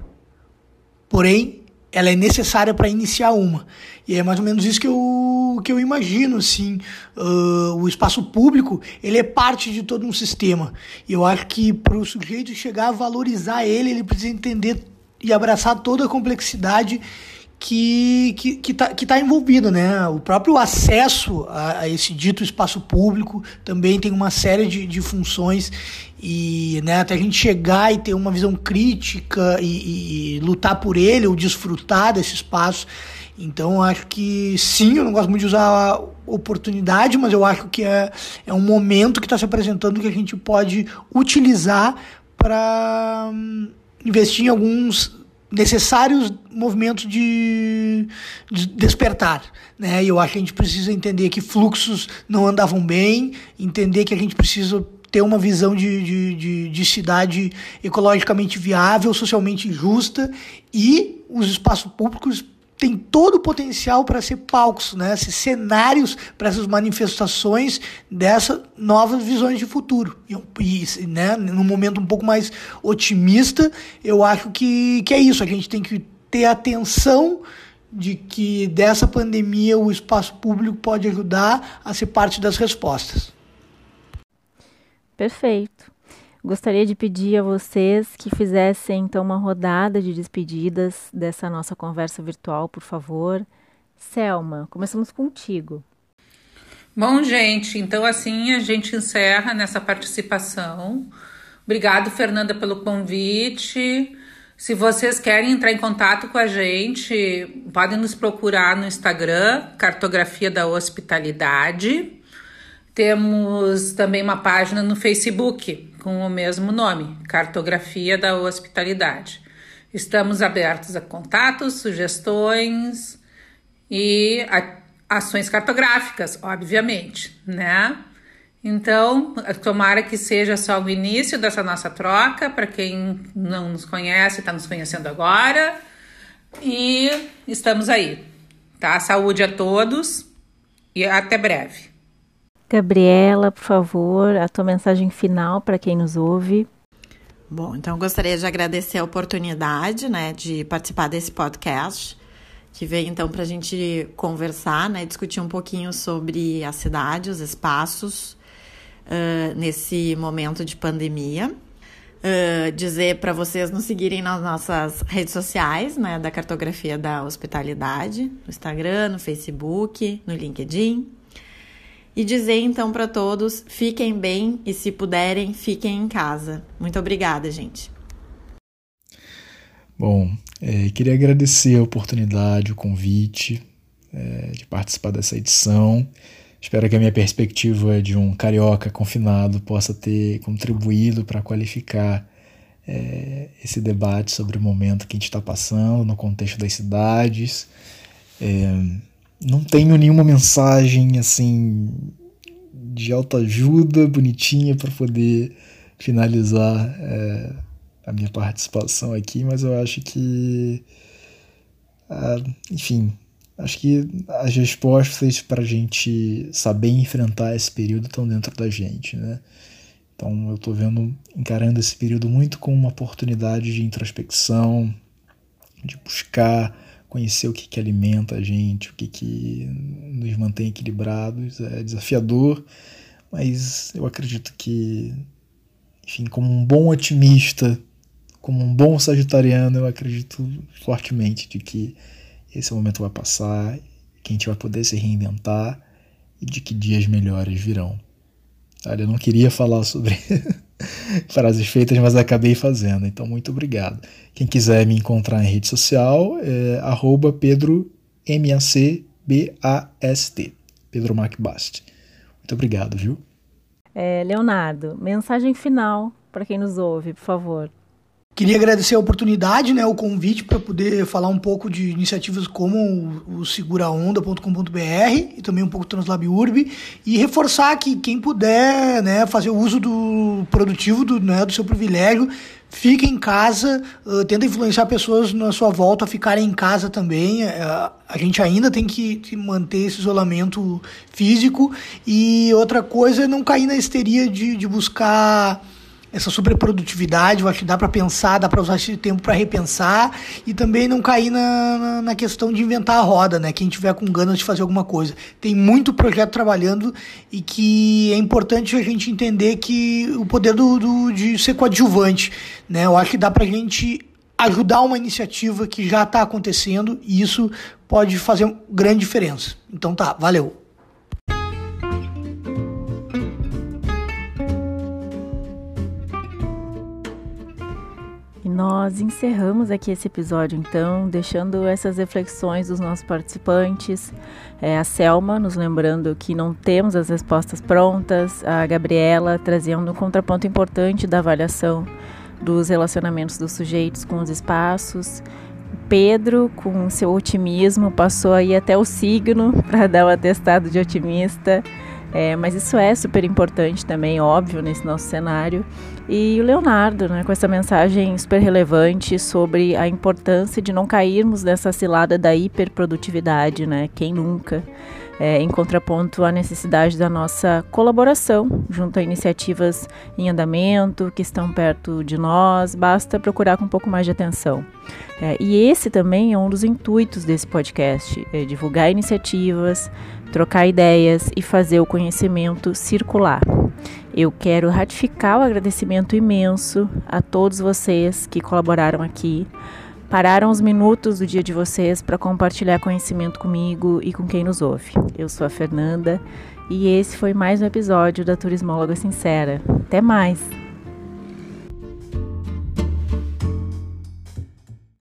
Porém, ela é necessária para iniciar uma. E é mais ou menos isso que eu, que eu imagino, assim. Uh, o espaço público, ele é parte de todo um sistema. E eu acho que para o sujeito chegar a valorizar ele, ele precisa entender e abraçar toda a complexidade que que que está tá envolvido, né? O próprio acesso a, a, esse dito espaço público também tem uma série de, de funções e né, até a gente chegar e ter uma visão crítica e, e lutar por ele ou desfrutar desse espaço. Então acho que sim, eu não gosto muito de usar oportunidade, mas eu acho que é, é um momento que está se apresentando que a gente pode utilizar para hum, investir em alguns necessários movimentos de, de, despertar. Né? Eu acho que a gente precisa entender que fluxos não andavam bem, entender que a gente precisa ter uma visão de, de, de, de cidade ecologicamente viável, socialmente justa e os espaços públicos tem todo o potencial para ser palcos, né? ser cenários para essas manifestações dessas novas visões de futuro. E, e né, num momento um pouco mais otimista, eu acho que, que é isso. A gente tem que ter atenção de que dessa pandemia o espaço público pode ajudar a ser parte das respostas. Perfeito. Gostaria de pedir a vocês que fizessem então uma rodada de despedidas dessa nossa conversa virtual, por favor. Selma, começamos contigo. Bom, gente, então assim a gente encerra nessa participação. Obrigado, Fernanda, pelo convite. Se vocês querem entrar em contato com a gente, podem nos procurar no Instagram, Cartografia da Hospitalidade. Temos também uma página no Facebook com o mesmo nome, Cartografia da Hospitalidade. Estamos abertos a contatos, sugestões e ações cartográficas, obviamente, né? Então, tomara que seja só o início dessa nossa troca, para quem não nos conhece, está nos conhecendo agora. E estamos aí, tá? Saúde a todos e até breve. Gabriela, por favor, a tua mensagem final para quem nos ouve. Bom, então gostaria de agradecer a oportunidade, né, de participar desse podcast, que veio então para a gente conversar, né, discutir um pouquinho sobre a cidade, os espaços uh, nesse momento de pandemia. Uh, dizer para vocês nos seguirem nas nossas redes sociais, né, da cartografia da hospitalidade, no Instagram, no Facebook, no LinkedIn. E dizer então para todos: fiquem bem e, se puderem, fiquem em casa. Muito obrigada, gente. Bom, é, queria agradecer a oportunidade, o convite é, de participar dessa edição. Espero que a minha perspectiva de um carioca confinado possa ter contribuído para qualificar é, esse debate sobre o momento que a gente está passando no contexto das cidades. É, não tenho nenhuma mensagem assim de autoajuda bonitinha para poder finalizar é, a minha participação aqui, mas eu acho que, uh, enfim, acho que as respostas para a gente saber enfrentar esse período estão dentro da gente, né? Então eu estou vendo, encarando esse período muito como uma oportunidade de introspecção, de buscar conhecer o que, que alimenta a gente, o que, que nos mantém equilibrados. É desafiador, mas eu acredito que, enfim, como um bom otimista, como um bom sagitariano, eu acredito fortemente de que esse momento vai passar, que a gente vai poder se reinventar e de que dias melhores virão. Olha, eu não queria falar sobre frases feitas, mas acabei fazendo. Então, muito obrigado. Quem quiser me encontrar em rede social é arroba Pedro M-A-C-B-A-S-T. Pedro Macbast. Muito obrigado, viu? É, Leonardo, mensagem final para quem nos ouve, por favor. Queria agradecer a oportunidade, né, o convite para poder falar um pouco de iniciativas como o seguraonda.com.br e também um pouco do Translab Urb e reforçar que quem puder, né, fazer o uso do produtivo do, né, do seu privilégio, fique em casa, uh, tenta influenciar pessoas na sua volta a ficarem em casa também. Uh, a gente ainda tem que, manter esse isolamento físico e outra coisa é não cair na histeria de, de buscar essa superprodutividade, eu acho que dá para pensar, dá para usar esse tempo para repensar e também não cair na, na, na, questão de inventar a roda, né? Quem tiver com ganas de fazer alguma coisa. Tem muito projeto trabalhando e que é importante a gente entender que o poder do, do de ser coadjuvante, né? Eu acho que dá para a gente ajudar uma iniciativa que já está acontecendo e isso pode fazer grande diferença. Então tá, valeu. Nós encerramos aqui esse episódio, então, deixando essas reflexões dos nossos participantes. É, a Selma nos lembrando que não temos as respostas prontas, a Gabriela trazendo um contraponto importante da avaliação dos relacionamentos dos sujeitos com os espaços. Pedro, com seu otimismo, passou aí até o signo para dar o atestado de otimista. É, mas isso é super importante também, óbvio, nesse nosso cenário. E o Leonardo, né, com essa mensagem super relevante sobre a importância de não cairmos nessa cilada da hiperprodutividade, né? Quem nunca? É, em contraponto à necessidade da nossa colaboração junto a iniciativas em andamento que estão perto de nós, basta procurar com um pouco mais de atenção. É, e esse também é um dos intuitos desse podcast: é divulgar iniciativas, trocar ideias e fazer o conhecimento circular. Eu quero ratificar o agradecimento imenso a todos vocês que colaboraram aqui, pararam os minutos do dia de vocês para compartilhar conhecimento comigo e com quem nos ouve. Eu sou a Fernanda e esse foi mais um episódio da Turismóloga Sincera. Até mais!